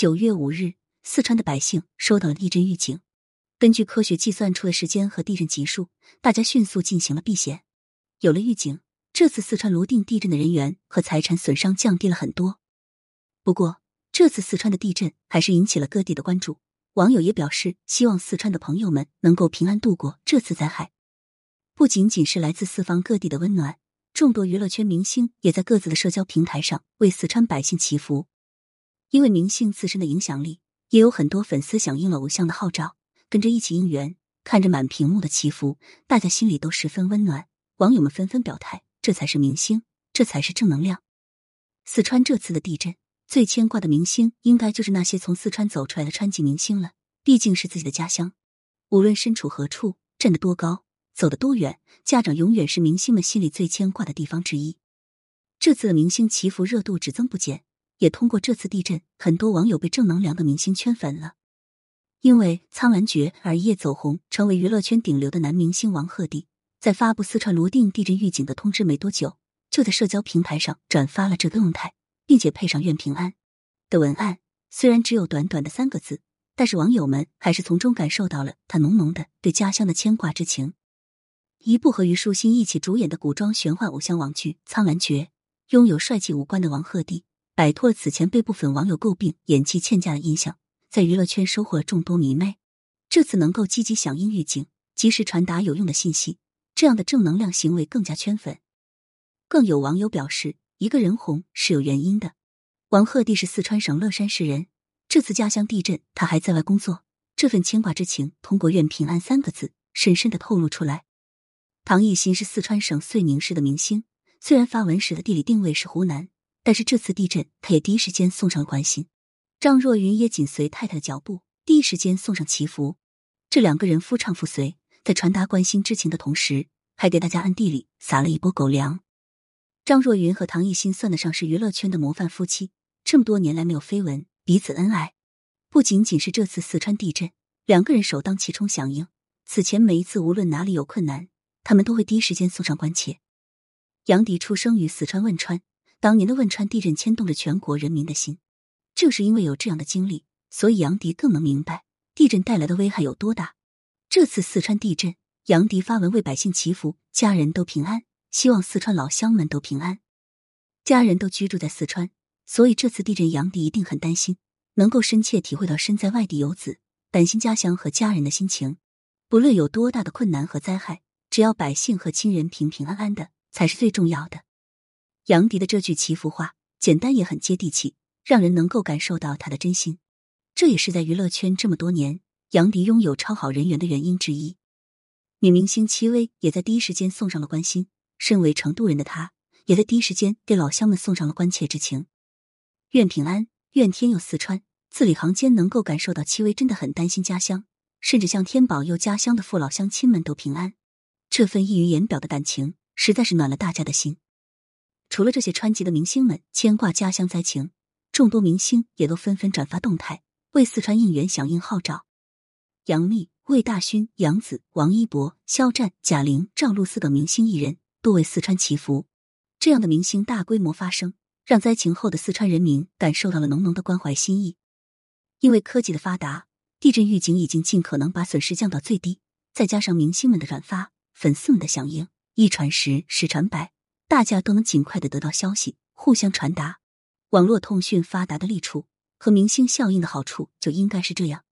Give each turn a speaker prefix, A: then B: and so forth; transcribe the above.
A: 九月五日，四川的百姓收到了地震预警。根据科学计算出的时间和地震级数，大家迅速进行了避险。有了预警，这次四川泸定地震的人员和财产损伤降低了很多。不过，这次四川的地震还是引起了各地的关注。网友也表示，希望四川的朋友们能够平安度过这次灾害。不仅仅是来自四方各地的温暖，众多娱乐圈明星也在各自的社交平台上为四川百姓祈福。因为明星自身的影响力，也有很多粉丝响应了偶像的号召。跟着一起应援，看着满屏幕的祈福，大家心里都十分温暖。网友们纷纷表态：这才是明星，这才是正能量。四川这次的地震，最牵挂的明星应该就是那些从四川走出来的川籍明星了。毕竟是自己的家乡，无论身处何处，站得多高，走得多远，家长永远是明星们心里最牵挂的地方之一。这次的明星祈福热度只增不减，也通过这次地震，很多网友被正能量的明星圈粉了。因为苍兰诀而一夜走红，成为娱乐圈顶流的男明星王鹤棣，在发布四川泸定地震预警的通知没多久，就在社交平台上转发了这个动态，并且配上“愿平安”的文案。虽然只有短短的三个字，但是网友们还是从中感受到了他浓浓的对家乡的牵挂之情。一部和虞书欣一起主演的古装玄幻偶像网剧《苍兰诀》，拥有帅气五官的王鹤棣，摆脱了此前被部分网友诟病演技欠佳的印象。在娱乐圈收获了众多迷妹，这次能够积极响应预警，及时传达有用的信息，这样的正能量行为更加圈粉。更有网友表示，一个人红是有原因的。王鹤棣是四川省乐山市人，这次家乡地震，他还在外工作，这份牵挂之情通过“愿平安”三个字深深的透露出来。唐艺昕是四川省遂宁市的明星，虽然发文时的地理定位是湖南，但是这次地震，他也第一时间送上了关心。张若昀也紧随太太的脚步，第一时间送上祈福。这两个人夫唱妇随，在传达关心之情的同时，还给大家暗地里撒了一波狗粮。张若昀和唐艺昕算得上是娱乐圈的模范夫妻，这么多年来没有绯闻，彼此恩爱。不仅仅是这次四川地震，两个人首当其冲响应。此前每一次无论哪里有困难，他们都会第一时间送上关切。杨迪出生于四川汶川，当年的汶川地震牵动着全国人民的心。正是因为有这样的经历，所以杨迪更能明白地震带来的危害有多大。这次四川地震，杨迪发文为百姓祈福，家人都平安，希望四川老乡们都平安。家人都居住在四川，所以这次地震，杨迪一定很担心，能够深切体会到身在外地游子担心家乡和家人的心情。不论有多大的困难和灾害，只要百姓和亲人平平安安的，才是最重要的。杨迪的这句祈福话，简单也很接地气。让人能够感受到他的真心，这也是在娱乐圈这么多年，杨迪拥有超好人缘的原因之一。女明星戚薇也在第一时间送上了关心，身为成都人的她，也在第一时间给老乡们送上了关切之情。愿平安，愿天佑四川。字里行间能够感受到戚薇真的很担心家乡，甚至向天保佑家乡的父老乡亲们都平安。这份溢于言表的感情，实在是暖了大家的心。除了这些川籍的明星们牵挂家乡灾情。众多明星也都纷纷转发动态，为四川应援响应号召。杨幂、魏大勋、杨紫、王一博、肖战、贾玲、赵露思等明星艺人多为四川祈福。这样的明星大规模发声，让灾情后的四川人民感受到了浓浓的关怀心意。因为科技的发达，地震预警已经尽可能把损失降到最低，再加上明星们的转发、粉丝们的响应，一传十，十传百，大家都能尽快的得到消息，互相传达。网络通讯发达的利处和明星效应的好处就应该是这样。